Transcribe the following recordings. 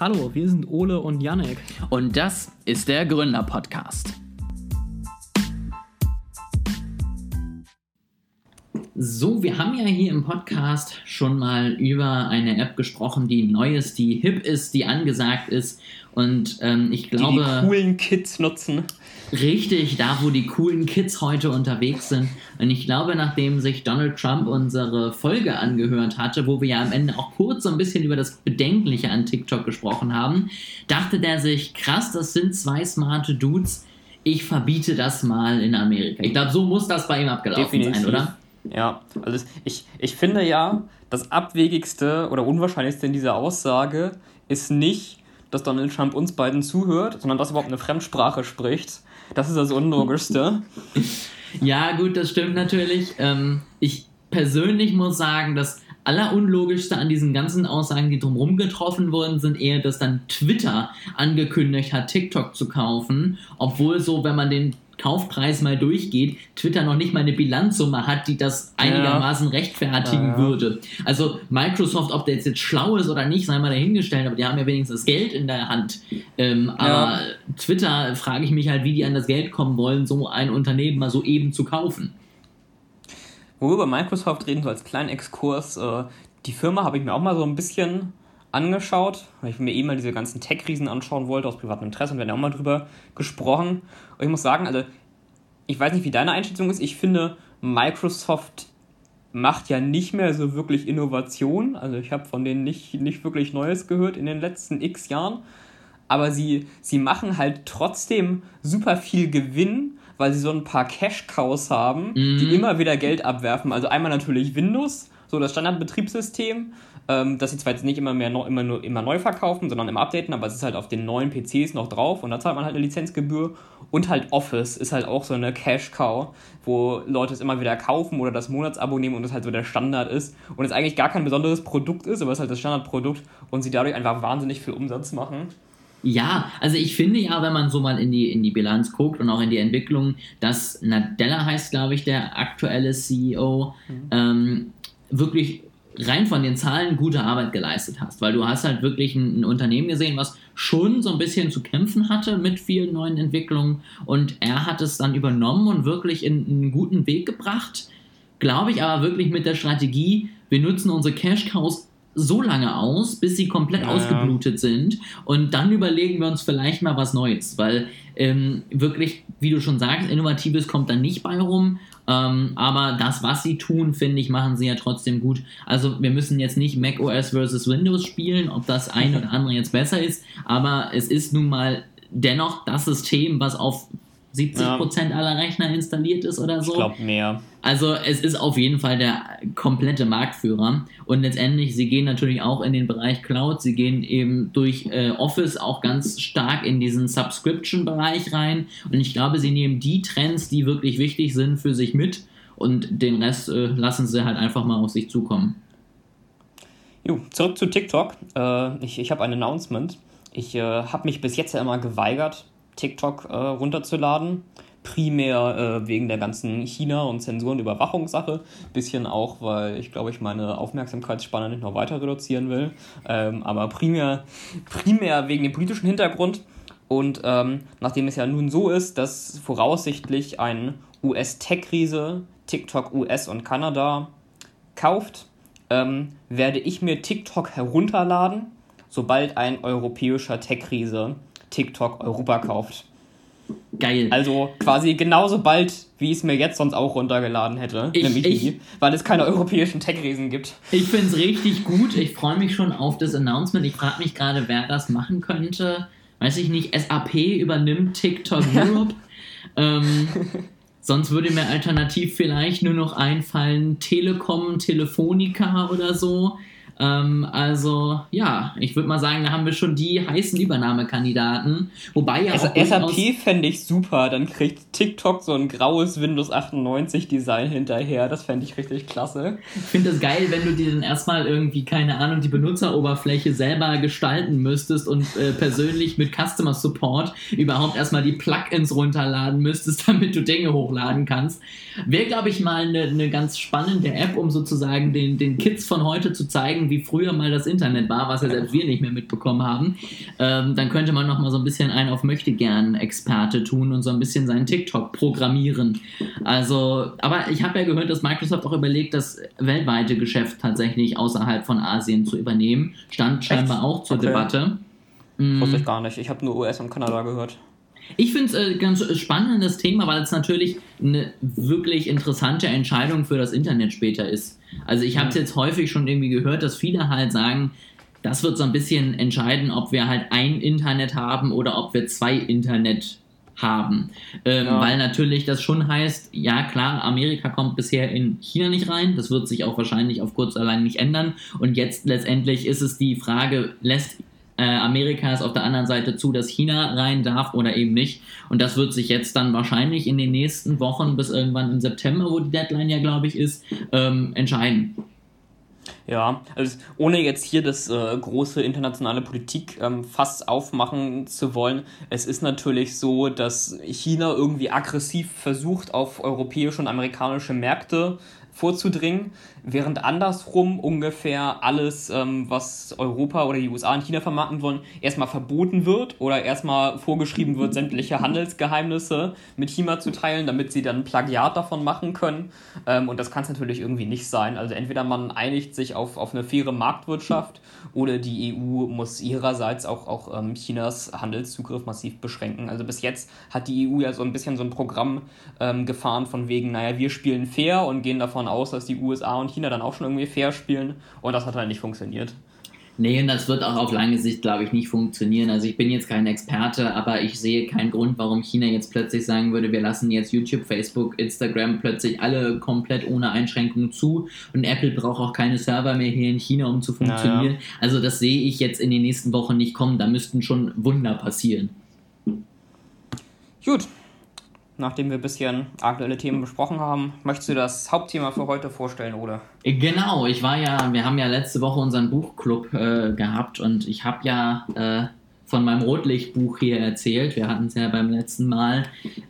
Hallo, wir sind Ole und Janek. Und das ist der Gründer-Podcast. So, wir haben ja hier im Podcast schon mal über eine App gesprochen, die neu ist, die hip ist, die angesagt ist. Und ähm, ich glaube. Die, die coolen Kids nutzen. Richtig, da wo die coolen Kids heute unterwegs sind. Und ich glaube, nachdem sich Donald Trump unsere Folge angehört hatte, wo wir ja am Ende auch kurz so ein bisschen über das Bedenkliche an TikTok gesprochen haben, dachte der sich, krass, das sind zwei smarte Dudes. Ich verbiete das mal in Amerika. Ich glaube, so muss das bei ihm abgelaufen Definitiv. sein, oder? Ja, also ich, ich finde ja, das Abwegigste oder Unwahrscheinlichste in dieser Aussage ist nicht, dass Donald Trump uns beiden zuhört, sondern dass er überhaupt eine Fremdsprache spricht. Das ist das Unlogischste. ja, gut, das stimmt natürlich. Ähm, ich persönlich muss sagen, das Allerunlogischste an diesen ganzen Aussagen, die drumherum getroffen wurden, sind eher, dass dann Twitter angekündigt hat, TikTok zu kaufen, obwohl so, wenn man den Kaufpreis mal durchgeht, Twitter noch nicht mal eine Bilanzsumme hat, die das einigermaßen rechtfertigen ja. würde. Also Microsoft, ob der jetzt schlau ist oder nicht, sei mal dahingestellt, aber die haben ja wenigstens das Geld in der Hand. Ähm, ja. Aber Twitter frage ich mich halt, wie die an das Geld kommen wollen, so ein Unternehmen mal so eben zu kaufen. Wo wir über Microsoft reden, so als kleinen Exkurs, äh, die Firma habe ich mir auch mal so ein bisschen angeschaut, weil ich mir eben eh mal diese ganzen Tech-Riesen anschauen wollte, aus privatem Interesse und wir haben ja auch mal drüber gesprochen. Und ich muss sagen, also, ich weiß nicht, wie deine Einschätzung ist. Ich finde, Microsoft macht ja nicht mehr so wirklich Innovation. Also, ich habe von denen nicht, nicht wirklich Neues gehört in den letzten x Jahren. Aber sie, sie machen halt trotzdem super viel Gewinn, weil sie so ein paar Cash-Cows haben, mhm. die immer wieder Geld abwerfen. Also einmal natürlich Windows, so das Standardbetriebssystem ähm, dass sie zwar jetzt nicht immer mehr immer, nur, immer neu verkaufen, sondern immer updaten, aber es ist halt auf den neuen PCs noch drauf und da zahlt man halt eine Lizenzgebühr. Und halt Office ist halt auch so eine Cash-Cow, wo Leute es immer wieder kaufen oder das Monatsabo nehmen und das halt so der Standard ist und es eigentlich gar kein besonderes Produkt ist, aber es ist halt das Standardprodukt und sie dadurch einfach wahnsinnig viel Umsatz machen. Ja, also ich finde ja, wenn man so mal in die, in die Bilanz guckt und auch in die Entwicklung, dass Nadella heißt, glaube ich, der aktuelle CEO, mhm. ähm, wirklich rein von den Zahlen gute Arbeit geleistet hast, weil du hast halt wirklich ein, ein, Unternehmen gesehen, was schon so ein bisschen zu kämpfen hatte mit vielen neuen Entwicklungen und er hat es dann übernommen und wirklich in einen guten Weg gebracht, glaube ich aber wirklich mit der Strategie, wir nutzen unsere Cash Cows so lange aus, bis sie komplett ja, ausgeblutet sind und dann überlegen wir uns vielleicht mal was Neues, weil ähm, wirklich, wie du schon sagst, Innovatives kommt dann nicht bei rum ähm, aber das, was sie tun, finde ich, machen sie ja trotzdem gut. Also wir müssen jetzt nicht Mac OS versus Windows spielen, ob das ein oder andere jetzt besser ist, aber es ist nun mal dennoch das System, was auf 70% ja. aller Rechner installiert ist oder so. Ich glaube mehr. Also es ist auf jeden Fall der komplette Marktführer. Und letztendlich, sie gehen natürlich auch in den Bereich Cloud. Sie gehen eben durch äh, Office auch ganz stark in diesen Subscription-Bereich rein. Und ich glaube, sie nehmen die Trends, die wirklich wichtig sind, für sich mit. Und den Rest äh, lassen sie halt einfach mal auf sich zukommen. Jo, zurück zu TikTok. Äh, ich ich habe ein Announcement. Ich äh, habe mich bis jetzt ja immer geweigert, TikTok äh, runterzuladen. Primär äh, wegen der ganzen China- und Zensur- und Überwachungssache. Bisschen auch, weil ich glaube, ich meine Aufmerksamkeitsspanne nicht noch weiter reduzieren will. Ähm, aber primär, primär wegen dem politischen Hintergrund. Und ähm, nachdem es ja nun so ist, dass voraussichtlich ein US-Tech-Riese TikTok US und Kanada kauft, ähm, werde ich mir TikTok herunterladen, sobald ein europäischer Tech-Riese TikTok Europa kauft. Geil. Also quasi genauso bald, wie ich es mir jetzt sonst auch runtergeladen hätte. Ich, nämlich ich, nie, weil es keine europäischen Tech-Riesen gibt. Ich finde es richtig gut. Ich freue mich schon auf das Announcement. Ich frage mich gerade, wer das machen könnte. Weiß ich nicht, SAP übernimmt TikTok Europe. ähm, sonst würde mir alternativ vielleicht nur noch einfallen Telekom, Telefonica oder so. Ähm, also ja, ich würde mal sagen, da haben wir schon die heißen Übernahmekandidaten. Wobei ja auch SAP fände ich super, dann kriegt TikTok so ein graues Windows 98 Design hinterher. Das fände ich richtig klasse. Ich finde es geil, wenn du dir dann erstmal irgendwie, keine Ahnung, die Benutzeroberfläche selber gestalten müsstest und äh, persönlich mit Customer Support überhaupt erstmal die Plugins runterladen müsstest, damit du Dinge hochladen kannst. Wäre, glaube ich, mal eine ne ganz spannende App, um sozusagen den, den Kids von heute zu zeigen, zeigen, wie früher mal das Internet war, was ja selbst wir nicht mehr mitbekommen haben, ähm, dann könnte man noch mal so ein bisschen einen auf Möchtegern-Experte tun und so ein bisschen seinen TikTok programmieren. Also, aber ich habe ja gehört, dass Microsoft auch überlegt, das weltweite Geschäft tatsächlich außerhalb von Asien zu übernehmen. Stand scheinbar Echt? auch zur okay. Debatte. Wusste ich gar nicht. Ich habe nur US und Kanada gehört. Ich finde es äh, ganz spannendes Thema, weil es natürlich eine wirklich interessante Entscheidung für das Internet später ist. Also ich habe es jetzt häufig schon irgendwie gehört, dass viele halt sagen, das wird so ein bisschen entscheiden, ob wir halt ein Internet haben oder ob wir zwei Internet haben. Ähm, ja. Weil natürlich das schon heißt, ja klar, Amerika kommt bisher in China nicht rein, das wird sich auch wahrscheinlich auf kurz lang nicht ändern. Und jetzt letztendlich ist es die Frage, lässt äh, Amerika es auf der anderen Seite zu, dass China rein darf oder eben nicht. Und das wird sich jetzt dann wahrscheinlich in den nächsten Wochen bis irgendwann im September, wo die Deadline ja, glaube ich, ist, ähm, entscheiden. Ja, also ohne jetzt hier das äh, große internationale Politik ähm, fast aufmachen zu wollen, es ist natürlich so, dass China irgendwie aggressiv versucht, auf europäische und amerikanische Märkte vorzudringen, während andersrum ungefähr alles, ähm, was Europa oder die USA und China vermarkten wollen, erstmal verboten wird oder erstmal vorgeschrieben wird, sämtliche Handelsgeheimnisse mit China zu teilen, damit sie dann Plagiat davon machen können. Ähm, und das kann es natürlich irgendwie nicht sein. Also entweder man einigt sich auf, auf eine faire Marktwirtschaft oder die EU muss ihrerseits auch, auch ähm, Chinas Handelszugriff massiv beschränken. Also bis jetzt hat die EU ja so ein bisschen so ein Programm ähm, gefahren von wegen, naja, wir spielen fair und gehen davon aus, dass die USA und China dann auch schon irgendwie fair spielen und das hat halt nicht funktioniert. Nee, und das wird auch auf lange Sicht, glaube ich, nicht funktionieren. Also ich bin jetzt kein Experte, aber ich sehe keinen Grund, warum China jetzt plötzlich sagen würde, wir lassen jetzt YouTube, Facebook, Instagram plötzlich alle komplett ohne Einschränkungen zu und Apple braucht auch keine Server mehr hier in China, um zu funktionieren. Naja. Also das sehe ich jetzt in den nächsten Wochen nicht kommen. Da müssten schon Wunder passieren. Gut, nachdem wir ein bisschen aktuelle Themen besprochen haben, möchtest du das Hauptthema für heute vorstellen, oder? Genau, ich war ja, wir haben ja letzte Woche unseren Buchclub äh, gehabt und ich habe ja äh, von meinem Rotlichtbuch hier erzählt. Wir hatten es ja beim letzten Mal.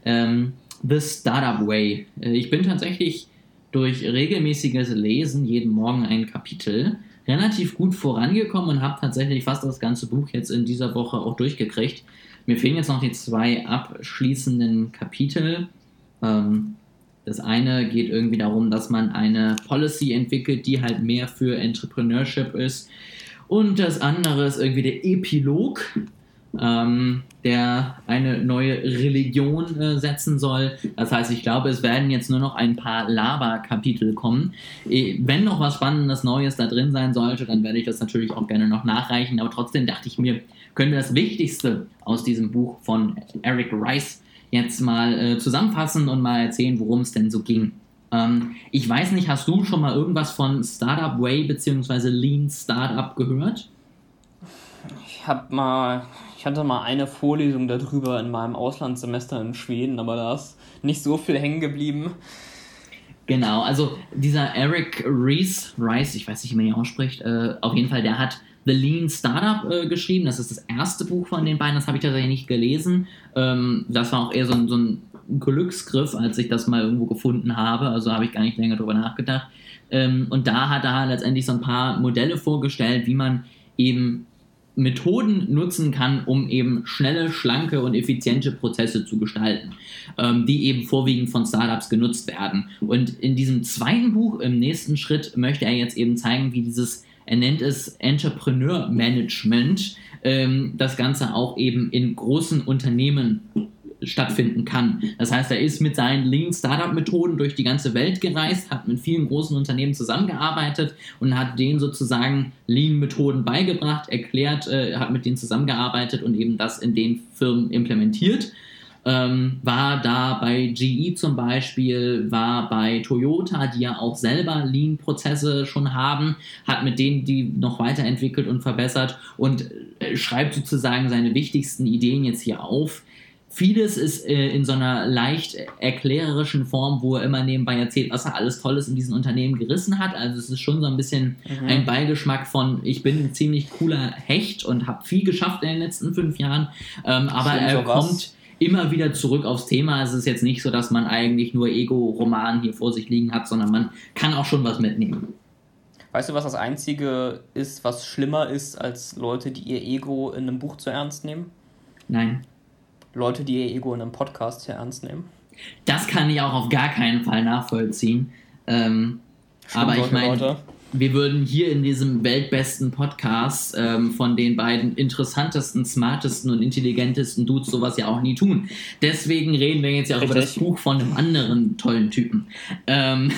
Ähm, The Startup Way. Äh, ich bin tatsächlich durch regelmäßiges Lesen jeden Morgen ein Kapitel relativ gut vorangekommen und habe tatsächlich fast das ganze Buch jetzt in dieser Woche auch durchgekriegt. Mir fehlen jetzt noch die zwei abschließenden Kapitel. Ähm, das eine geht irgendwie darum, dass man eine Policy entwickelt, die halt mehr für Entrepreneurship ist. Und das andere ist irgendwie der Epilog, ähm, der eine neue Religion äh, setzen soll. Das heißt, ich glaube, es werden jetzt nur noch ein paar Lava-Kapitel kommen. Äh, wenn noch was Spannendes Neues da drin sein sollte, dann werde ich das natürlich auch gerne noch nachreichen. Aber trotzdem dachte ich mir, können wir das Wichtigste aus diesem Buch von Eric Rice jetzt mal äh, zusammenfassen und mal erzählen, worum es denn so ging. Ähm, ich weiß nicht, hast du schon mal irgendwas von Startup Way bzw. Lean Startup gehört? Ich habe mal, ich hatte mal eine Vorlesung darüber in meinem Auslandssemester in Schweden, aber da ist nicht so viel hängen geblieben. Genau, also dieser Eric Rees, Rice, ich weiß nicht, wie man ihn ausspricht, äh, auf jeden Fall, der hat The Lean Startup äh, geschrieben. Das ist das erste Buch von den beiden. Das habe ich tatsächlich nicht gelesen. Ähm, das war auch eher so ein, so ein, Glücksgriff, als ich das mal irgendwo gefunden habe. Also habe ich gar nicht länger drüber nachgedacht. Ähm, und da hat er letztendlich so ein paar Modelle vorgestellt, wie man eben Methoden nutzen kann, um eben schnelle, schlanke und effiziente Prozesse zu gestalten, ähm, die eben vorwiegend von Startups genutzt werden. Und in diesem zweiten Buch, im nächsten Schritt, möchte er jetzt eben zeigen, wie dieses er nennt es Entrepreneur Management, ähm, das Ganze auch eben in großen Unternehmen stattfinden kann. Das heißt, er ist mit seinen Lean Startup Methoden durch die ganze Welt gereist, hat mit vielen großen Unternehmen zusammengearbeitet und hat denen sozusagen Lean Methoden beigebracht, erklärt, äh, hat mit denen zusammengearbeitet und eben das in den Firmen implementiert ähm, war da bei GE zum Beispiel, war bei Toyota, die ja auch selber Lean-Prozesse schon haben, hat mit denen die noch weiterentwickelt und verbessert und äh, schreibt sozusagen seine wichtigsten Ideen jetzt hier auf. Vieles ist äh, in so einer leicht erklärerischen Form, wo er immer nebenbei erzählt, was er alles Tolles in diesen Unternehmen gerissen hat. Also es ist schon so ein bisschen mhm. ein Beigeschmack von, ich bin ein ziemlich cooler Hecht und habe viel geschafft in den letzten fünf Jahren. Ähm, aber er kommt immer wieder zurück aufs Thema. Es ist jetzt nicht so, dass man eigentlich nur Ego-Roman hier vor sich liegen hat, sondern man kann auch schon was mitnehmen. Weißt du, was das Einzige ist, was schlimmer ist, als Leute, die ihr Ego in einem Buch zu ernst nehmen? Nein. Leute, die ihr Ego in einem Podcast zu ernst nehmen. Das kann ich auch auf gar keinen Fall nachvollziehen. Ähm, aber ich meine, wir würden hier in diesem weltbesten Podcast ähm, von den beiden interessantesten, smartesten und intelligentesten Dudes sowas ja auch nie tun. Deswegen reden wir jetzt ja auch Richtig. über das Buch von einem anderen tollen Typen. Ähm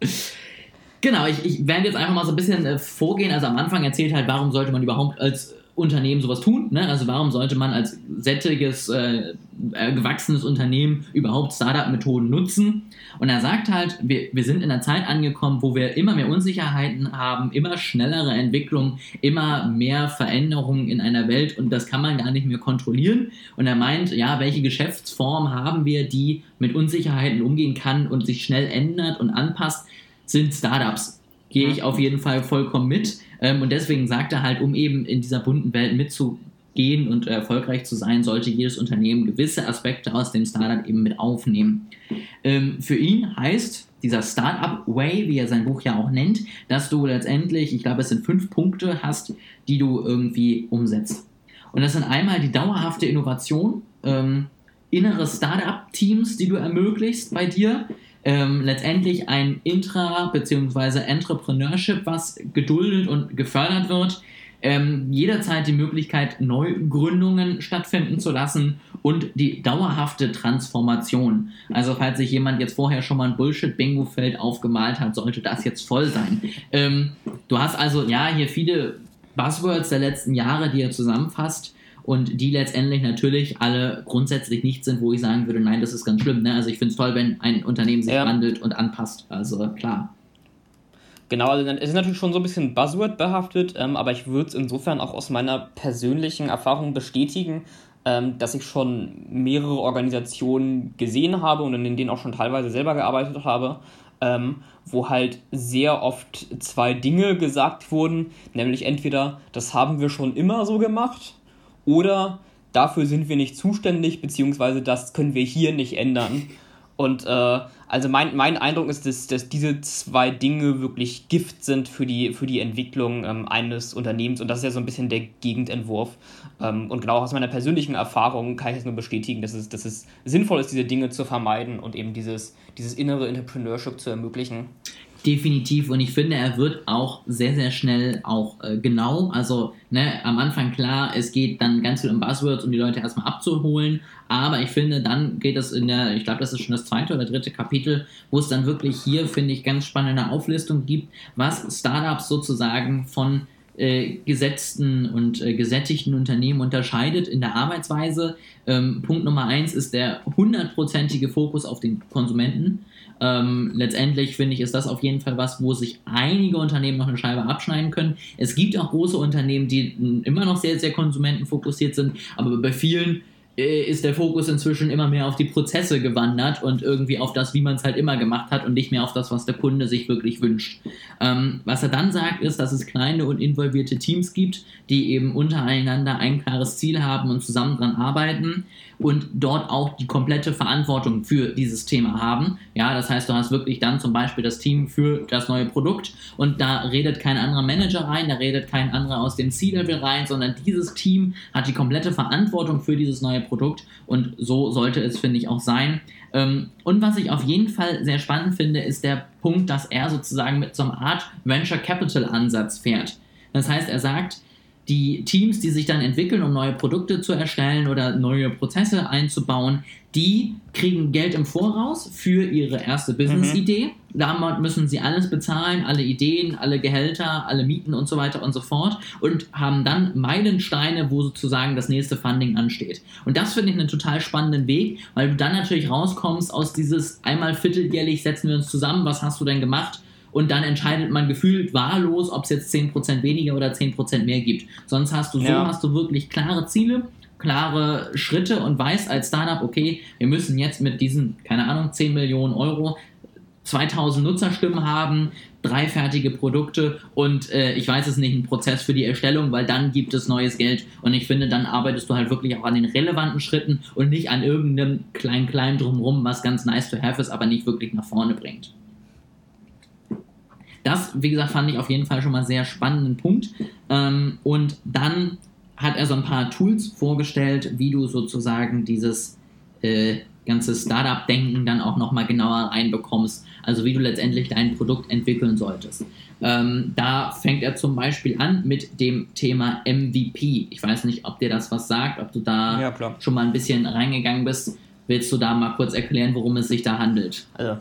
genau, ich, ich werde jetzt einfach mal so ein bisschen äh, vorgehen. Also am Anfang erzählt halt, warum sollte man überhaupt als Unternehmen sowas tun. Ne? Also warum sollte man als sättiges, äh, äh, gewachsenes Unternehmen überhaupt Startup-Methoden nutzen? Und er sagt halt, wir, wir sind in einer Zeit angekommen, wo wir immer mehr Unsicherheiten haben, immer schnellere Entwicklung, immer mehr Veränderungen in einer Welt und das kann man gar nicht mehr kontrollieren. Und er meint, ja, welche Geschäftsform haben wir, die mit Unsicherheiten umgehen kann und sich schnell ändert und anpasst, sind Startups. Gehe ich auf jeden Fall vollkommen mit. Ähm, und deswegen sagt er halt, um eben in dieser bunten Welt mitzugehen und erfolgreich zu sein, sollte jedes Unternehmen gewisse Aspekte aus dem Startup eben mit aufnehmen. Ähm, für ihn heißt dieser Startup Way, wie er sein Buch ja auch nennt, dass du letztendlich, ich glaube, es sind fünf Punkte hast, die du irgendwie umsetzt. Und das sind einmal die dauerhafte Innovation, ähm, innere Startup-Teams, die du ermöglichst bei dir, ähm, letztendlich ein Intra- bzw. Entrepreneurship, was geduldet und gefördert wird, ähm, jederzeit die Möglichkeit, Neugründungen stattfinden zu lassen und die dauerhafte Transformation. Also falls sich jemand jetzt vorher schon mal ein Bullshit-Bingo-Feld aufgemalt hat, sollte das jetzt voll sein. Ähm, du hast also ja hier viele Buzzwords der letzten Jahre, die er zusammenfasst und die letztendlich natürlich alle grundsätzlich nicht sind, wo ich sagen würde, nein, das ist ganz schlimm. Ne? Also ich finde es toll, wenn ein Unternehmen sich ja. wandelt und anpasst. Also klar. Genau, also es ist natürlich schon so ein bisschen Buzzword behaftet, ähm, aber ich würde es insofern auch aus meiner persönlichen Erfahrung bestätigen, ähm, dass ich schon mehrere Organisationen gesehen habe und in denen auch schon teilweise selber gearbeitet habe, ähm, wo halt sehr oft zwei Dinge gesagt wurden, nämlich entweder das haben wir schon immer so gemacht oder dafür sind wir nicht zuständig, beziehungsweise das können wir hier nicht ändern. Und äh, also mein, mein Eindruck ist, dass, dass diese zwei Dinge wirklich Gift sind für die, für die Entwicklung ähm, eines Unternehmens. Und das ist ja so ein bisschen der Gegendentwurf. Ähm, und genau aus meiner persönlichen Erfahrung kann ich es nur bestätigen, dass es, dass es sinnvoll ist, diese Dinge zu vermeiden und eben dieses, dieses innere Entrepreneurship zu ermöglichen. Definitiv und ich finde, er wird auch sehr, sehr schnell auch äh, genau. Also ne, am Anfang klar, es geht dann ganz viel um Buzzwords, um die Leute erstmal abzuholen. Aber ich finde, dann geht es in der, ich glaube, das ist schon das zweite oder dritte Kapitel, wo es dann wirklich hier, finde ich, ganz spannende Auflistung gibt, was Startups sozusagen von äh, gesetzten und äh, gesättigten Unternehmen unterscheidet in der Arbeitsweise. Ähm, Punkt Nummer eins ist der hundertprozentige Fokus auf den Konsumenten. Ähm, letztendlich finde ich, ist das auf jeden Fall was, wo sich einige Unternehmen noch eine Scheibe abschneiden können. Es gibt auch große Unternehmen, die immer noch sehr, sehr konsumentenfokussiert sind, aber bei vielen äh, ist der Fokus inzwischen immer mehr auf die Prozesse gewandert und irgendwie auf das, wie man es halt immer gemacht hat und nicht mehr auf das, was der Kunde sich wirklich wünscht. Ähm, was er dann sagt, ist, dass es kleine und involvierte Teams gibt, die eben untereinander ein klares Ziel haben und zusammen dran arbeiten und dort auch die komplette Verantwortung für dieses Thema haben. Ja, das heißt, du hast wirklich dann zum Beispiel das Team für das neue Produkt und da redet kein anderer Manager rein, da redet kein anderer aus dem C-Level rein, sondern dieses Team hat die komplette Verantwortung für dieses neue Produkt und so sollte es, finde ich, auch sein. Ähm, und was ich auf jeden Fall sehr spannend finde, ist der Punkt, dass er sozusagen mit so einer Art Venture Capital Ansatz fährt. Das heißt, er sagt, die Teams, die sich dann entwickeln, um neue Produkte zu erstellen oder neue Prozesse einzubauen, die kriegen Geld im Voraus für ihre erste Business-Idee. Mhm. Damit müssen sie alles bezahlen, alle Ideen, alle Gehälter, alle Mieten und so weiter und so fort und haben dann Meilensteine, wo sozusagen das nächste Funding ansteht. Und das finde ich einen total spannenden Weg, weil du dann natürlich rauskommst aus dieses einmal vierteljährlich setzen wir uns zusammen, was hast du denn gemacht? Und dann entscheidet man gefühlt wahllos, ob es jetzt 10% weniger oder 10% mehr gibt. Sonst hast du so, ja. hast du wirklich klare Ziele, klare Schritte und weißt als Startup, okay, wir müssen jetzt mit diesen, keine Ahnung, 10 Millionen Euro 2000 Nutzerstimmen haben, drei fertige Produkte und äh, ich weiß es nicht, ein Prozess für die Erstellung, weil dann gibt es neues Geld und ich finde, dann arbeitest du halt wirklich auch an den relevanten Schritten und nicht an irgendeinem klein klein drumrum, was ganz nice to have ist, aber nicht wirklich nach vorne bringt. Das, wie gesagt, fand ich auf jeden Fall schon mal sehr spannenden Punkt. Ähm, und dann hat er so ein paar Tools vorgestellt, wie du sozusagen dieses äh, ganze Startup-Denken dann auch nochmal genauer reinbekommst. Also wie du letztendlich dein Produkt entwickeln solltest. Ähm, da fängt er zum Beispiel an mit dem Thema MVP. Ich weiß nicht, ob dir das was sagt, ob du da ja, schon mal ein bisschen reingegangen bist. Willst du da mal kurz erklären, worum es sich da handelt? Also,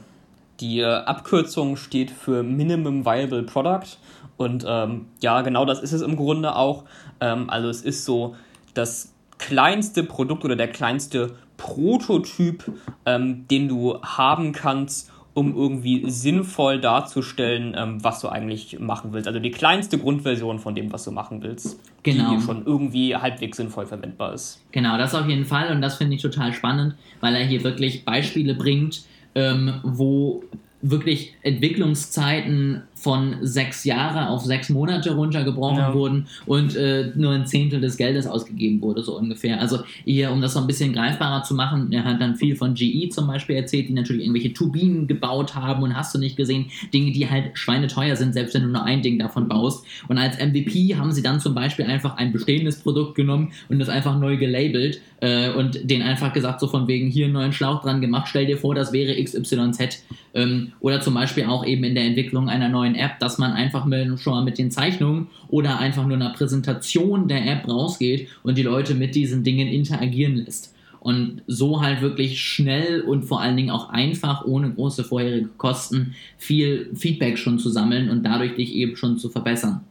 die äh, Abkürzung steht für Minimum Viable Product. Und ähm, ja, genau das ist es im Grunde auch. Ähm, also es ist so das kleinste Produkt oder der kleinste Prototyp, ähm, den du haben kannst, um irgendwie sinnvoll darzustellen, ähm, was du eigentlich machen willst. Also die kleinste Grundversion von dem, was du machen willst, genau. die schon irgendwie halbwegs sinnvoll verwendbar ist. Genau, das auf jeden Fall und das finde ich total spannend, weil er hier wirklich Beispiele bringt, ähm, wo wirklich Entwicklungszeiten von sechs Jahre auf sechs Monate runtergebrochen ja. wurden und äh, nur ein Zehntel des Geldes ausgegeben wurde, so ungefähr. Also hier, um das so ein bisschen greifbarer zu machen, er hat dann viel von GE zum Beispiel erzählt, die natürlich irgendwelche Turbinen gebaut haben und hast du nicht gesehen, Dinge, die halt schweineteuer sind, selbst wenn du nur ein Ding davon baust. Und als MVP haben sie dann zum Beispiel einfach ein bestehendes Produkt genommen und das einfach neu gelabelt äh, und den einfach gesagt, so von wegen hier einen neuen Schlauch dran gemacht, stell dir vor, das wäre XYZ. Ähm, oder zum Beispiel auch eben in der Entwicklung einer neuen App, dass man einfach mit, schon mal mit den Zeichnungen oder einfach nur einer Präsentation der App rausgeht und die Leute mit diesen Dingen interagieren lässt. Und so halt wirklich schnell und vor allen Dingen auch einfach, ohne große vorherige Kosten, viel Feedback schon zu sammeln und dadurch dich eben schon zu verbessern.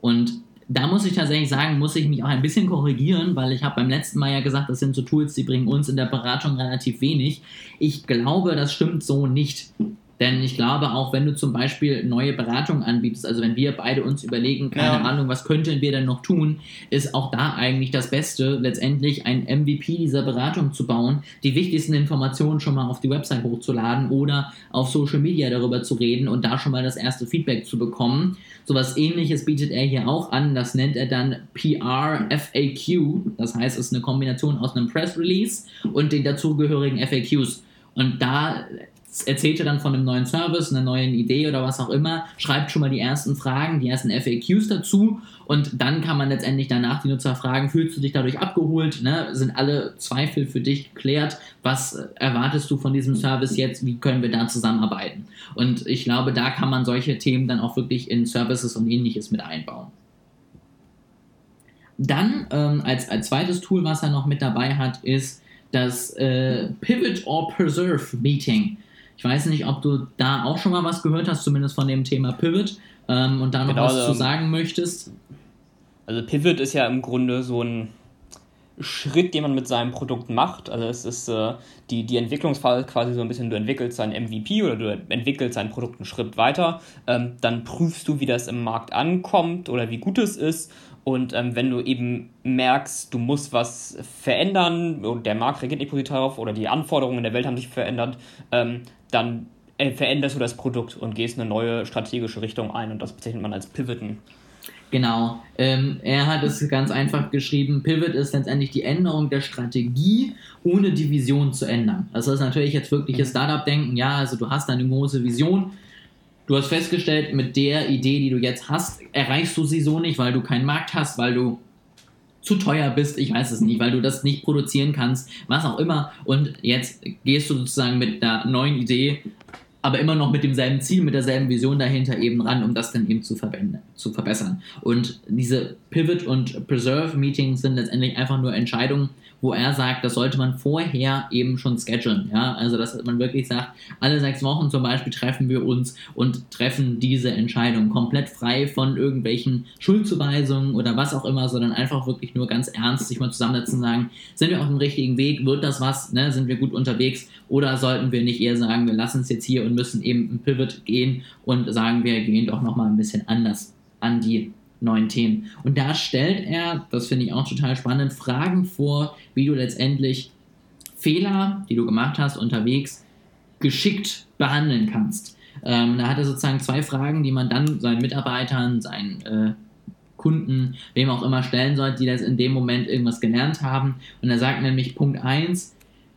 Und da muss ich tatsächlich sagen, muss ich mich auch ein bisschen korrigieren, weil ich habe beim letzten Mal ja gesagt, das sind so Tools, die bringen uns in der Beratung relativ wenig. Ich glaube, das stimmt so nicht. Denn ich glaube, auch wenn du zum Beispiel neue Beratungen anbietest, also wenn wir beide uns überlegen, keine ja. Ahnung, was könnten wir denn noch tun, ist auch da eigentlich das Beste, letztendlich ein MVP dieser Beratung zu bauen, die wichtigsten Informationen schon mal auf die Website hochzuladen oder auf Social Media darüber zu reden und da schon mal das erste Feedback zu bekommen. Sowas ähnliches bietet er hier auch an, das nennt er dann PR FAQ, das heißt, es ist eine Kombination aus einem Press Release und den dazugehörigen FAQs. Und da erzählt er dann von einem neuen Service, einer neuen Idee oder was auch immer, schreibt schon mal die ersten Fragen, die ersten FAQs dazu und dann kann man letztendlich danach die Nutzer fragen, fühlst du dich dadurch abgeholt, ne? sind alle Zweifel für dich geklärt, was erwartest du von diesem Service jetzt, wie können wir da zusammenarbeiten? Und ich glaube, da kann man solche Themen dann auch wirklich in Services und ähnliches mit einbauen. Dann ähm, als, als zweites Tool, was er noch mit dabei hat, ist das äh, Pivot or Preserve Meeting. Ich weiß nicht, ob du da auch schon mal was gehört hast, zumindest von dem Thema Pivot ähm, und da noch genau, was zu ähm, sagen möchtest. Also Pivot ist ja im Grunde so ein Schritt, den man mit seinem Produkt macht. Also es ist äh, die, die Entwicklungsphase quasi so ein bisschen, du entwickelst dein MVP oder du entwickelst dein Produkt einen Schritt weiter, ähm, dann prüfst du, wie das im Markt ankommt oder wie gut es ist und ähm, wenn du eben merkst, du musst was verändern und der Markt reagiert nicht positiv darauf oder die Anforderungen in der Welt haben sich verändert, ähm, dann äh, veränderst du das Produkt und gehst eine neue strategische Richtung ein und das bezeichnet man als Pivoten. Genau. Ähm, er hat es ganz einfach geschrieben, Pivot ist letztendlich die Änderung der Strategie, ohne die Vision zu ändern. Das ist natürlich jetzt wirkliches mhm. Startup-Denken. Ja, also du hast eine große Vision, Du hast festgestellt, mit der Idee, die du jetzt hast, erreichst du sie so nicht, weil du keinen Markt hast, weil du zu teuer bist, ich weiß es nicht, weil du das nicht produzieren kannst, was auch immer. Und jetzt gehst du sozusagen mit einer neuen Idee, aber immer noch mit demselben Ziel, mit derselben Vision dahinter eben ran, um das dann eben zu, zu verbessern. Und diese Pivot- und Preserve-Meetings sind letztendlich einfach nur Entscheidungen, wo er sagt, das sollte man vorher eben schon schedulen. Ja? Also, dass man wirklich sagt, alle sechs Wochen zum Beispiel treffen wir uns und treffen diese Entscheidung komplett frei von irgendwelchen Schuldzuweisungen oder was auch immer, sondern einfach wirklich nur ganz ernst sich mal zusammensetzen und sagen, sind wir auf dem richtigen Weg, wird das was, ne? sind wir gut unterwegs oder sollten wir nicht eher sagen, wir lassen es jetzt hier und müssen eben ein Pivot gehen und sagen, wir gehen doch nochmal ein bisschen anders an die neuen Themen. Und da stellt er, das finde ich auch total spannend, Fragen vor, wie du letztendlich Fehler, die du gemacht hast, unterwegs geschickt behandeln kannst. Ähm, da hat er sozusagen zwei Fragen, die man dann seinen Mitarbeitern, seinen äh, Kunden, wem auch immer stellen sollte, die das in dem Moment irgendwas gelernt haben. Und er sagt nämlich Punkt 1,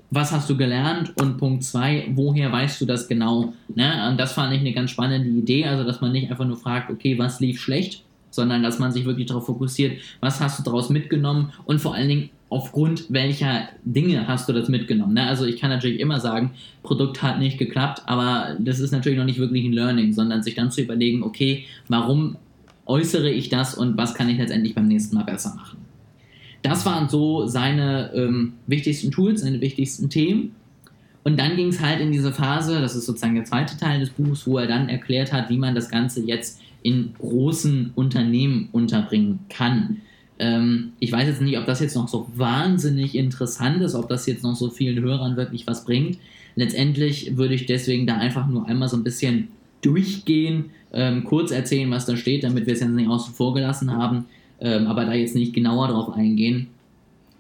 was hast du gelernt? Und Punkt zwei, woher weißt du das genau? Ne? Und das fand ich eine ganz spannende Idee, also dass man nicht einfach nur fragt, okay, was lief schlecht, sondern dass man sich wirklich darauf fokussiert, was hast du daraus mitgenommen und vor allen Dingen aufgrund welcher Dinge hast du das mitgenommen. Ne? Also ich kann natürlich immer sagen, Produkt hat nicht geklappt, aber das ist natürlich noch nicht wirklich ein Learning, sondern sich dann zu überlegen, okay, warum äußere ich das und was kann ich letztendlich beim nächsten Mal besser machen. Das waren so seine ähm, wichtigsten Tools, seine wichtigsten Themen. Und dann ging es halt in diese Phase, das ist sozusagen der zweite Teil des Buchs, wo er dann erklärt hat, wie man das Ganze jetzt in großen Unternehmen unterbringen kann. Ähm, ich weiß jetzt nicht, ob das jetzt noch so wahnsinnig interessant ist, ob das jetzt noch so vielen Hörern wirklich was bringt. Letztendlich würde ich deswegen da einfach nur einmal so ein bisschen durchgehen, ähm, kurz erzählen, was da steht, damit wir es jetzt nicht außen vor gelassen haben ähm, aber da jetzt nicht genauer drauf eingehen.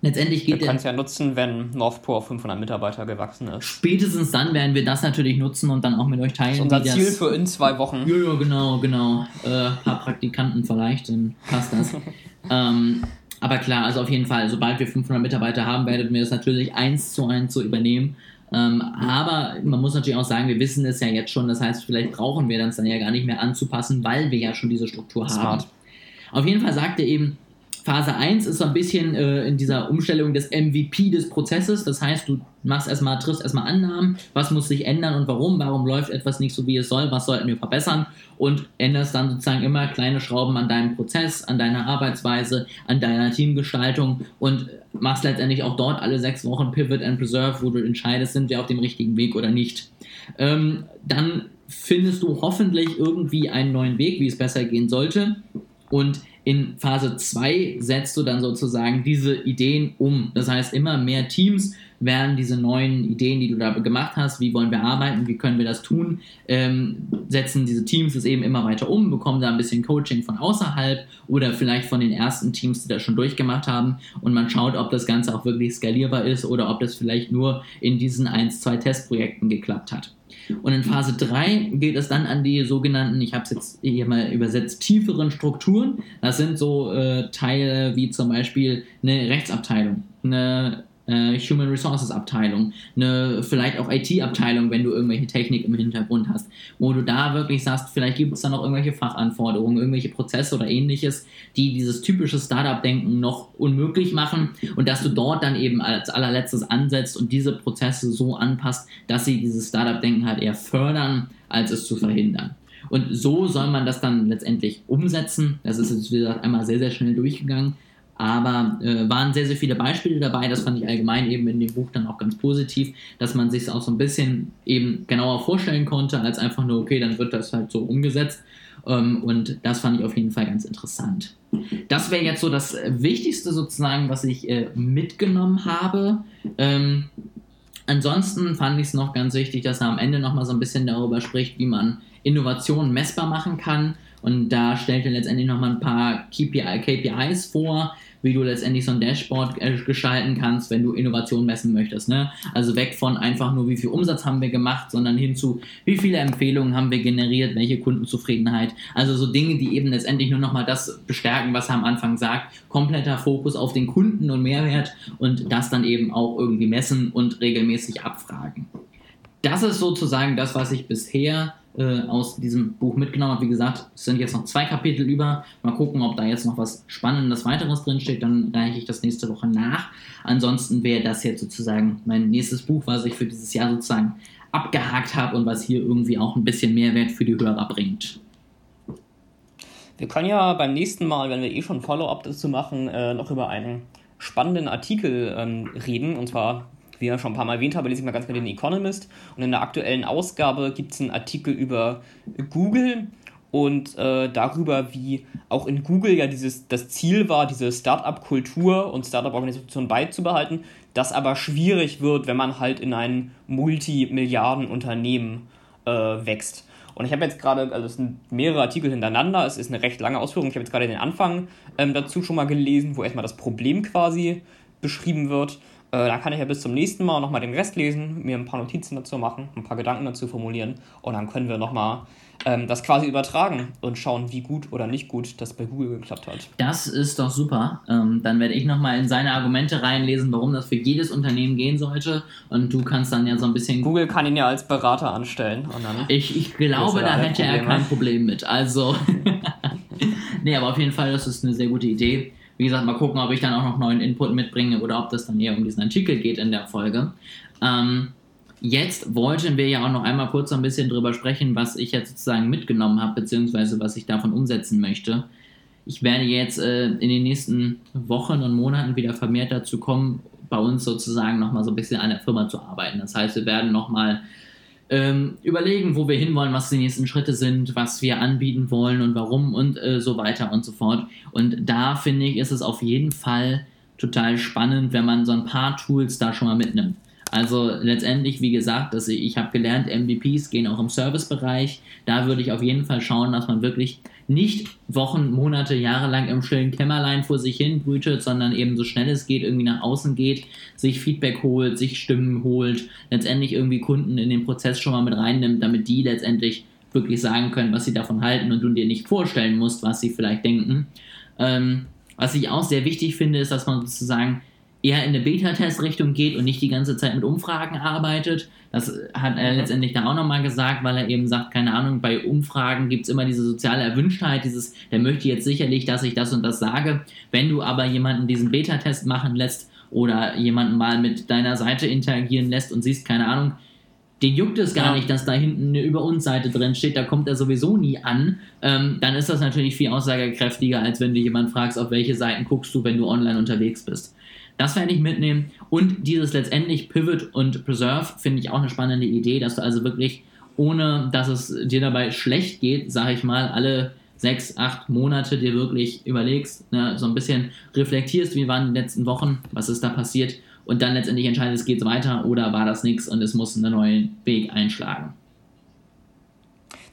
Letztendlich geht Wir können es ja nutzen, wenn Northpro auf 500 Mitarbeiter gewachsen ist. Spätestens dann werden wir das natürlich nutzen und dann auch mit euch teilen. Das ist unser Ziel das, für in zwei Wochen. Ja, ja genau, genau. Äh, paar Praktikanten vielleicht, dann passt das. ähm, aber klar, also auf jeden Fall, sobald wir 500 Mitarbeiter haben, werden wir das natürlich eins zu eins so übernehmen. Ähm, aber man muss natürlich auch sagen, wir wissen es ja jetzt schon, das heißt, vielleicht brauchen wir das dann ja gar nicht mehr anzupassen, weil wir ja schon diese Struktur Smart. haben. Auf jeden Fall sagt er eben, Phase 1 ist so ein bisschen äh, in dieser Umstellung des MVP des Prozesses. Das heißt, du machst erstmal, triffst erstmal Annahmen, was muss sich ändern und warum, warum läuft etwas nicht so, wie es soll, was sollten wir verbessern? Und änderst dann sozusagen immer kleine Schrauben an deinem Prozess, an deiner Arbeitsweise, an deiner Teamgestaltung und machst letztendlich auch dort alle sechs Wochen Pivot and Preserve, wo du entscheidest, sind wir auf dem richtigen Weg oder nicht. Ähm, dann findest du hoffentlich irgendwie einen neuen Weg, wie es besser gehen sollte und in Phase 2 setzt du dann sozusagen diese Ideen um. Das heißt, immer mehr Teams werden diese neuen Ideen, die du da gemacht hast, wie wollen wir arbeiten, wie können wir das tun, ähm, setzen diese Teams es eben immer weiter um, bekommen da ein bisschen Coaching von außerhalb oder vielleicht von den ersten Teams, die das schon durchgemacht haben und man schaut, ob das Ganze auch wirklich skalierbar ist oder ob das vielleicht nur in diesen 1, 2 Testprojekten geklappt hat. Und in Phase 3 geht es dann an die sogenannten, ich habe es jetzt hier mal übersetzt, tieferen Strukturen. Das sind so äh, Teile wie zum Beispiel eine Rechtsabteilung, eine äh, Human Resources Abteilung, eine vielleicht auch IT-Abteilung, wenn du irgendwelche Technik im Hintergrund hast, wo du da wirklich sagst, vielleicht gibt es da noch irgendwelche Fachanforderungen, irgendwelche Prozesse oder ähnliches, die dieses typische Startup-Denken noch unmöglich machen und dass du dort dann eben als allerletztes ansetzt und diese Prozesse so anpasst, dass sie dieses Startup-Denken halt eher fördern, als es zu verhindern. Und so soll man das dann letztendlich umsetzen. Das ist jetzt, wie gesagt, einmal sehr, sehr schnell durchgegangen. Aber äh, waren sehr, sehr viele Beispiele dabei. Das fand ich allgemein eben in dem Buch dann auch ganz positiv, dass man sich auch so ein bisschen eben genauer vorstellen konnte, als einfach nur, okay, dann wird das halt so umgesetzt. Ähm, und das fand ich auf jeden Fall ganz interessant. Das wäre jetzt so das Wichtigste sozusagen, was ich äh, mitgenommen habe. Ähm, ansonsten fand ich es noch ganz wichtig, dass er am Ende nochmal so ein bisschen darüber spricht, wie man Innovationen messbar machen kann. Und da stellt er letztendlich nochmal ein paar KPI, KPIs vor, wie du letztendlich so ein Dashboard äh, gestalten kannst, wenn du Innovation messen möchtest. Ne? Also weg von einfach nur, wie viel Umsatz haben wir gemacht, sondern hin zu, wie viele Empfehlungen haben wir generiert, welche Kundenzufriedenheit. Also so Dinge, die eben letztendlich nur nochmal das bestärken, was er am Anfang sagt. Kompletter Fokus auf den Kunden und Mehrwert und das dann eben auch irgendwie messen und regelmäßig abfragen. Das ist sozusagen das, was ich bisher äh, aus diesem Buch mitgenommen habe. Wie gesagt, es sind jetzt noch zwei Kapitel über. Mal gucken, ob da jetzt noch was Spannendes weiteres drinsteht. Dann reiche ich das nächste Woche nach. Ansonsten wäre das jetzt sozusagen mein nächstes Buch, was ich für dieses Jahr sozusagen abgehakt habe und was hier irgendwie auch ein bisschen Mehrwert für die Hörer bringt. Wir können ja beim nächsten Mal, wenn wir eh schon Follow-up dazu machen, äh, noch über einen spannenden Artikel ähm, reden. Und zwar wie ja schon ein paar Mal erwähnt habe, lese ich mal ganz gerne den Economist. Und in der aktuellen Ausgabe gibt es einen Artikel über Google und äh, darüber, wie auch in Google ja dieses, das Ziel war, diese Startup-Kultur und Startup-Organisation beizubehalten, das aber schwierig wird, wenn man halt in ein Multimilliarden-Unternehmen äh, wächst. Und ich habe jetzt gerade, also es sind mehrere Artikel hintereinander, es ist eine recht lange Ausführung, ich habe jetzt gerade den Anfang ähm, dazu schon mal gelesen, wo erstmal das Problem quasi beschrieben wird. Äh, dann kann ich ja bis zum nächsten Mal nochmal den Rest lesen, mir ein paar Notizen dazu machen, ein paar Gedanken dazu formulieren und dann können wir nochmal ähm, das quasi übertragen und schauen, wie gut oder nicht gut das bei Google geklappt hat. Das ist doch super. Ähm, dann werde ich nochmal in seine Argumente reinlesen, warum das für jedes Unternehmen gehen sollte. Und du kannst dann ja so ein bisschen. Google kann ihn ja als Berater anstellen. ich, ich glaube, da hätte er kein Problem mit. Also. nee, aber auf jeden Fall, das ist eine sehr gute Idee. Wie gesagt, mal gucken, ob ich dann auch noch neuen Input mitbringe oder ob das dann eher um diesen Artikel geht in der Folge. Ähm, Jetzt wollten wir ja auch noch einmal kurz ein bisschen drüber sprechen, was ich jetzt sozusagen mitgenommen habe, beziehungsweise was ich davon umsetzen möchte. Ich werde jetzt äh, in den nächsten Wochen und Monaten wieder vermehrt dazu kommen, bei uns sozusagen nochmal so ein bisschen an der Firma zu arbeiten. Das heißt, wir werden nochmal ähm, überlegen, wo wir hinwollen, was die nächsten Schritte sind, was wir anbieten wollen und warum und äh, so weiter und so fort. Und da finde ich, ist es auf jeden Fall total spannend, wenn man so ein paar Tools da schon mal mitnimmt. Also letztendlich, wie gesagt, dass ich, ich habe gelernt, MVPs gehen auch im Servicebereich. Da würde ich auf jeden Fall schauen, dass man wirklich nicht Wochen, Monate, Jahre lang im stillen Kämmerlein vor sich hin brütet, sondern eben so schnell es geht, irgendwie nach außen geht, sich Feedback holt, sich Stimmen holt, letztendlich irgendwie Kunden in den Prozess schon mal mit reinnimmt, damit die letztendlich wirklich sagen können, was sie davon halten und du dir nicht vorstellen musst, was sie vielleicht denken. Ähm, was ich auch sehr wichtig finde, ist, dass man sozusagen eher in eine Beta-Test-Richtung geht und nicht die ganze Zeit mit Umfragen arbeitet. Das hat er mhm. letztendlich da auch nochmal gesagt, weil er eben sagt, keine Ahnung, bei Umfragen gibt es immer diese soziale Erwünschtheit, dieses, der möchte jetzt sicherlich, dass ich das und das sage. Wenn du aber jemanden diesen Beta-Test machen lässt oder jemanden mal mit deiner Seite interagieren lässt und siehst, keine Ahnung, den juckt es gar ja. nicht, dass da hinten eine Über uns Seite drin steht, da kommt er sowieso nie an, ähm, dann ist das natürlich viel aussagekräftiger, als wenn du jemanden fragst, auf welche Seiten guckst du, wenn du online unterwegs bist. Das werde ich mitnehmen. Und dieses letztendlich Pivot und Preserve finde ich auch eine spannende Idee, dass du also wirklich, ohne dass es dir dabei schlecht geht, sage ich mal, alle sechs, acht Monate dir wirklich überlegst, ne, so ein bisschen reflektierst, wie waren die letzten Wochen, was ist da passiert und dann letztendlich entscheidest, geht es weiter oder war das nichts und es muss einen neuen Weg einschlagen.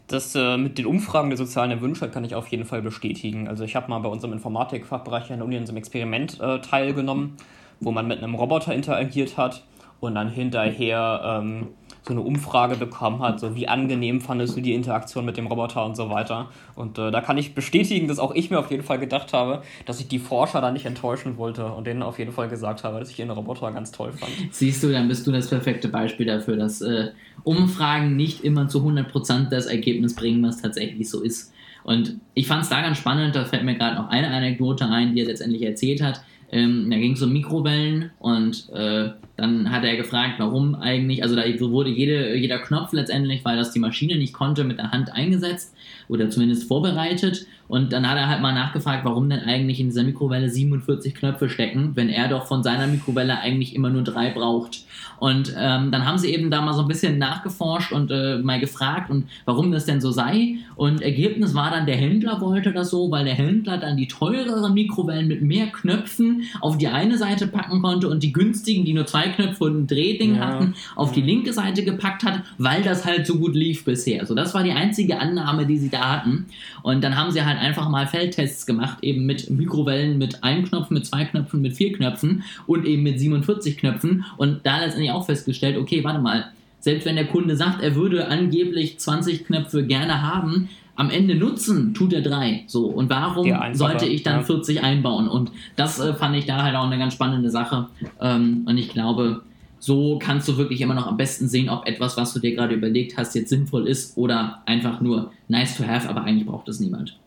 Das äh, mit den Umfragen der sozialen Erwünsche kann ich auf jeden Fall bestätigen. Also ich habe mal bei unserem Informatikfachbereich an der Uni in so einem Experiment äh, teilgenommen, wo man mit einem Roboter interagiert hat und dann hinterher ähm, so eine Umfrage bekommen hat, so wie angenehm fandest du die Interaktion mit dem Roboter und so weiter. Und äh, da kann ich bestätigen, dass auch ich mir auf jeden Fall gedacht habe, dass ich die Forscher da nicht enttäuschen wollte und denen auf jeden Fall gesagt habe, dass ich ihren Roboter ganz toll fand. Siehst du, dann bist du das perfekte Beispiel dafür, dass äh, Umfragen nicht immer zu 100% das Ergebnis bringen, was tatsächlich so ist. Und ich fand es da ganz spannend, da fällt mir gerade noch eine Anekdote ein, die er letztendlich erzählt hat. Ähm, da ging es um Mikrowellen und äh, dann hat er gefragt, warum eigentlich, also da wurde jede, jeder Knopf letztendlich, weil das die Maschine nicht konnte, mit der Hand eingesetzt oder zumindest vorbereitet. Und dann hat er halt mal nachgefragt, warum denn eigentlich in dieser Mikrowelle 47 Knöpfe stecken, wenn er doch von seiner Mikrowelle eigentlich immer nur drei braucht. Und ähm, dann haben sie eben da mal so ein bisschen nachgeforscht und äh, mal gefragt, und warum das denn so sei. Und Ergebnis war dann, der Händler wollte das so, weil der Händler dann die teureren Mikrowellen mit mehr Knöpfen auf die eine Seite packen konnte und die günstigen, die nur zwei Knöpfe und ein Drehding ja. hatten, auf die linke Seite gepackt hat, weil das halt so gut lief bisher. Also das war die einzige Annahme, die sie da hatten. Und dann haben sie halt einfach mal Feldtests gemacht, eben mit Mikrowellen mit einem Knopf, mit zwei Knöpfen, mit vier Knöpfen und eben mit 47 Knöpfen. Und da letztendlich auch festgestellt, okay, warte mal, selbst wenn der Kunde sagt, er würde angeblich 20 Knöpfe gerne haben, am Ende nutzen tut er drei. So, und warum sollte ich dann ja. 40 einbauen? Und das äh, fand ich da halt auch eine ganz spannende Sache. Ähm, und ich glaube, so kannst du wirklich immer noch am besten sehen, ob etwas, was du dir gerade überlegt hast, jetzt sinnvoll ist oder einfach nur nice to have, aber eigentlich braucht es niemand.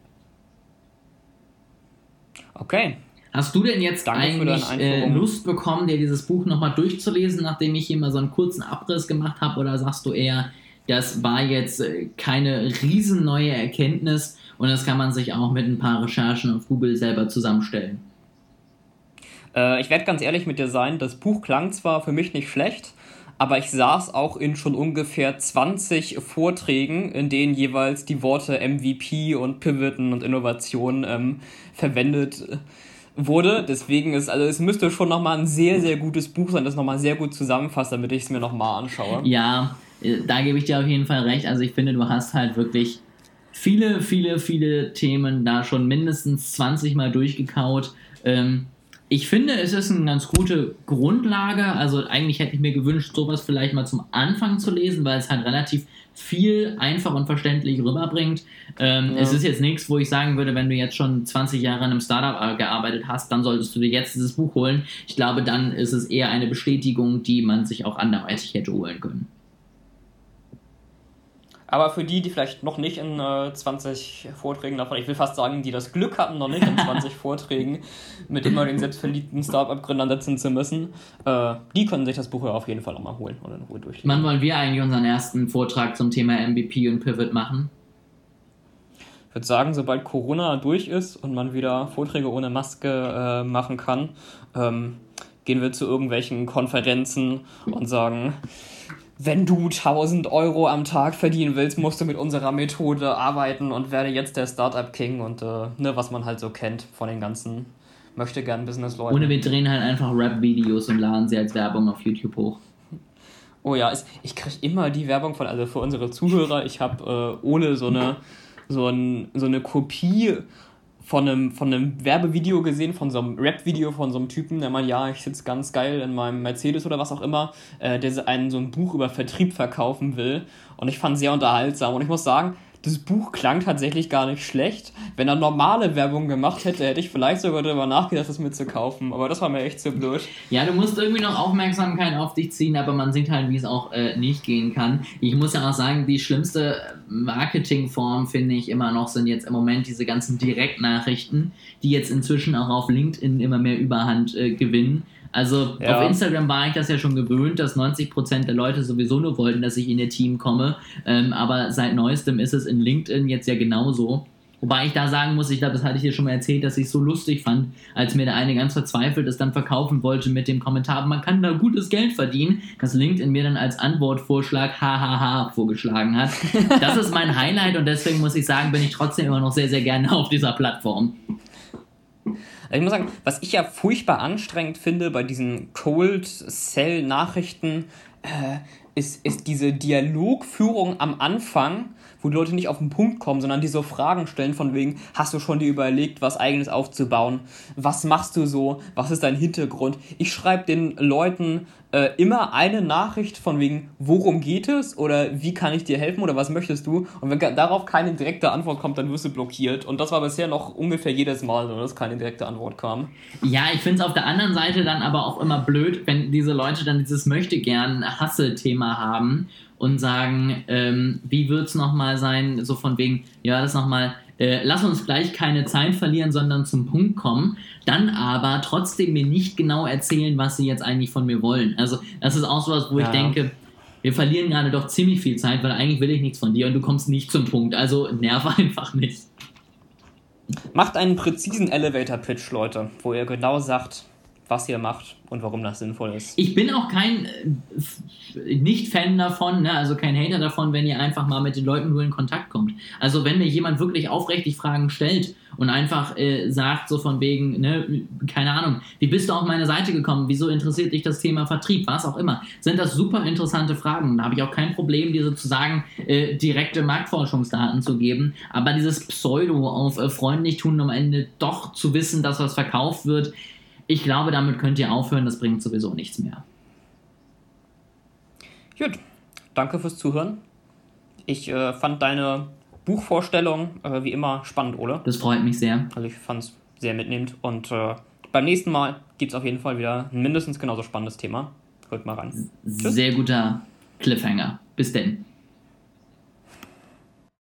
Okay. Hast du denn jetzt Danke eigentlich äh, Lust bekommen, dir dieses Buch nochmal durchzulesen, nachdem ich hier mal so einen kurzen Abriss gemacht habe? Oder sagst du eher, das war jetzt äh, keine riesen neue Erkenntnis und das kann man sich auch mit ein paar Recherchen auf Google selber zusammenstellen? Äh, ich werde ganz ehrlich mit dir sein, das Buch klang zwar für mich nicht schlecht, aber ich saß auch in schon ungefähr 20 Vorträgen, in denen jeweils die Worte MVP und Pivoten und Innovation ähm, verwendet wurde. Deswegen ist, also es müsste schon nochmal ein sehr, sehr gutes Buch sein, das nochmal sehr gut zusammenfasst, damit ich es mir nochmal anschaue. Ja, äh, da gebe ich dir auf jeden Fall recht. Also ich finde, du hast halt wirklich viele, viele, viele Themen da schon mindestens 20 Mal durchgekaut. Ähm, ich finde, es ist eine ganz gute Grundlage. Also eigentlich hätte ich mir gewünscht, sowas vielleicht mal zum Anfang zu lesen, weil es halt relativ viel einfach und verständlich rüberbringt. Ähm, ja. Es ist jetzt nichts, wo ich sagen würde, wenn du jetzt schon 20 Jahre in einem Startup gearbeitet hast, dann solltest du dir jetzt dieses Buch holen. Ich glaube, dann ist es eher eine Bestätigung, die man sich auch anderweitig hätte holen können. Aber für die, die vielleicht noch nicht in äh, 20 Vorträgen davon, ich will fast sagen, die das Glück hatten, noch nicht in 20 Vorträgen mit immer den selbstverliebten Startup-Gründern sitzen zu müssen, äh, die können sich das Buch ja auf jeden Fall auch mal holen und in Ruhe durchlesen. Wann wollen wir eigentlich unseren ersten Vortrag zum Thema MVP und Pivot machen? Ich würde sagen, sobald Corona durch ist und man wieder Vorträge ohne Maske äh, machen kann, ähm, gehen wir zu irgendwelchen Konferenzen und sagen, wenn du 1000 Euro am Tag verdienen willst, musst du mit unserer Methode arbeiten und werde jetzt der Startup King und äh, ne, was man halt so kennt von den ganzen möchte gern Business-Leuten. Ohne wir drehen halt einfach Rap-Videos und laden sie als Werbung auf YouTube hoch. Oh ja, ich kriege immer die Werbung von, also für unsere Zuhörer, ich habe äh, ohne so eine, so, ein, so eine Kopie von einem, von einem Werbevideo gesehen, von so einem Rap-Video von so einem Typen, der meint, ja, ich sitze ganz geil in meinem Mercedes oder was auch immer, äh, der einen so ein Buch über Vertrieb verkaufen will. Und ich fand sehr unterhaltsam. Und ich muss sagen, das Buch klang tatsächlich gar nicht schlecht. Wenn er normale Werbung gemacht hätte, hätte ich vielleicht sogar darüber nachgedacht, das mitzukaufen. Aber das war mir echt zu blöd. Ja, du musst irgendwie noch Aufmerksamkeit auf dich ziehen, aber man sieht halt, wie es auch äh, nicht gehen kann. Ich muss ja auch sagen, die schlimmste Marketingform, finde ich, immer noch sind jetzt im Moment diese ganzen Direktnachrichten, die jetzt inzwischen auch auf LinkedIn immer mehr Überhand äh, gewinnen also ja. auf Instagram war ich das ja schon gewöhnt, dass 90% der Leute sowieso nur wollten, dass ich in ihr Team komme. Ähm, aber seit neuestem ist es in LinkedIn jetzt ja genauso. Wobei ich da sagen muss, ich glaube, das hatte ich dir schon mal erzählt, dass ich es so lustig fand, als mir der eine ganz verzweifelt es dann verkaufen wollte mit dem Kommentar, man kann da gutes Geld verdienen, dass LinkedIn mir dann als Antwortvorschlag hahaha vorgeschlagen hat. Das ist mein Highlight und deswegen muss ich sagen, bin ich trotzdem immer noch sehr, sehr gerne auf dieser Plattform. Ich muss sagen, was ich ja furchtbar anstrengend finde bei diesen Cold Cell Nachrichten, äh, ist, ist diese Dialogführung am Anfang, wo die Leute nicht auf den Punkt kommen, sondern die so Fragen stellen von wegen, hast du schon dir überlegt, was eigenes aufzubauen? Was machst du so? Was ist dein Hintergrund? Ich schreibe den Leuten äh, immer eine Nachricht von wegen, worum geht es oder wie kann ich dir helfen oder was möchtest du? Und wenn darauf keine direkte Antwort kommt, dann wirst du blockiert. Und das war bisher noch ungefähr jedes Mal, dass keine direkte Antwort kam. Ja, ich finde es auf der anderen Seite dann aber auch immer blöd, wenn diese Leute dann dieses möchte gern Hasse-Thema haben und sagen, ähm, wie wird es nochmal sein, so von wegen, ja, das nochmal äh, lass uns gleich keine Zeit verlieren, sondern zum Punkt kommen, dann aber trotzdem mir nicht genau erzählen, was sie jetzt eigentlich von mir wollen. Also das ist auch sowas, wo ja. ich denke, wir verlieren gerade doch ziemlich viel Zeit, weil eigentlich will ich nichts von dir und du kommst nicht zum Punkt. Also nerv einfach nicht. Macht einen präzisen Elevator-Pitch, Leute, wo ihr genau sagt, was ihr macht und warum das sinnvoll ist. Ich bin auch kein äh, Nicht-Fan davon, ne? also kein Hater davon, wenn ihr einfach mal mit den Leuten nur in Kontakt kommt. Also wenn mir jemand wirklich aufrichtig Fragen stellt und einfach äh, sagt, so von wegen, ne, keine Ahnung, wie bist du auf meine Seite gekommen, wieso interessiert dich das Thema Vertrieb, was auch immer, sind das super interessante Fragen. Da habe ich auch kein Problem, dir sozusagen äh, direkte Marktforschungsdaten zu geben. Aber dieses Pseudo auf äh, freundlich tun, um am Ende doch zu wissen, dass was verkauft wird, ich glaube, damit könnt ihr aufhören, das bringt sowieso nichts mehr. Gut, danke fürs Zuhören. Ich äh, fand deine Buchvorstellung äh, wie immer spannend, Ole. Das freut mich sehr. Also ich fand es sehr mitnehmend und äh, beim nächsten Mal gibt es auf jeden Fall wieder ein mindestens genauso spannendes Thema. Hört mal rein. Sehr guter Cliffhanger. Bis denn.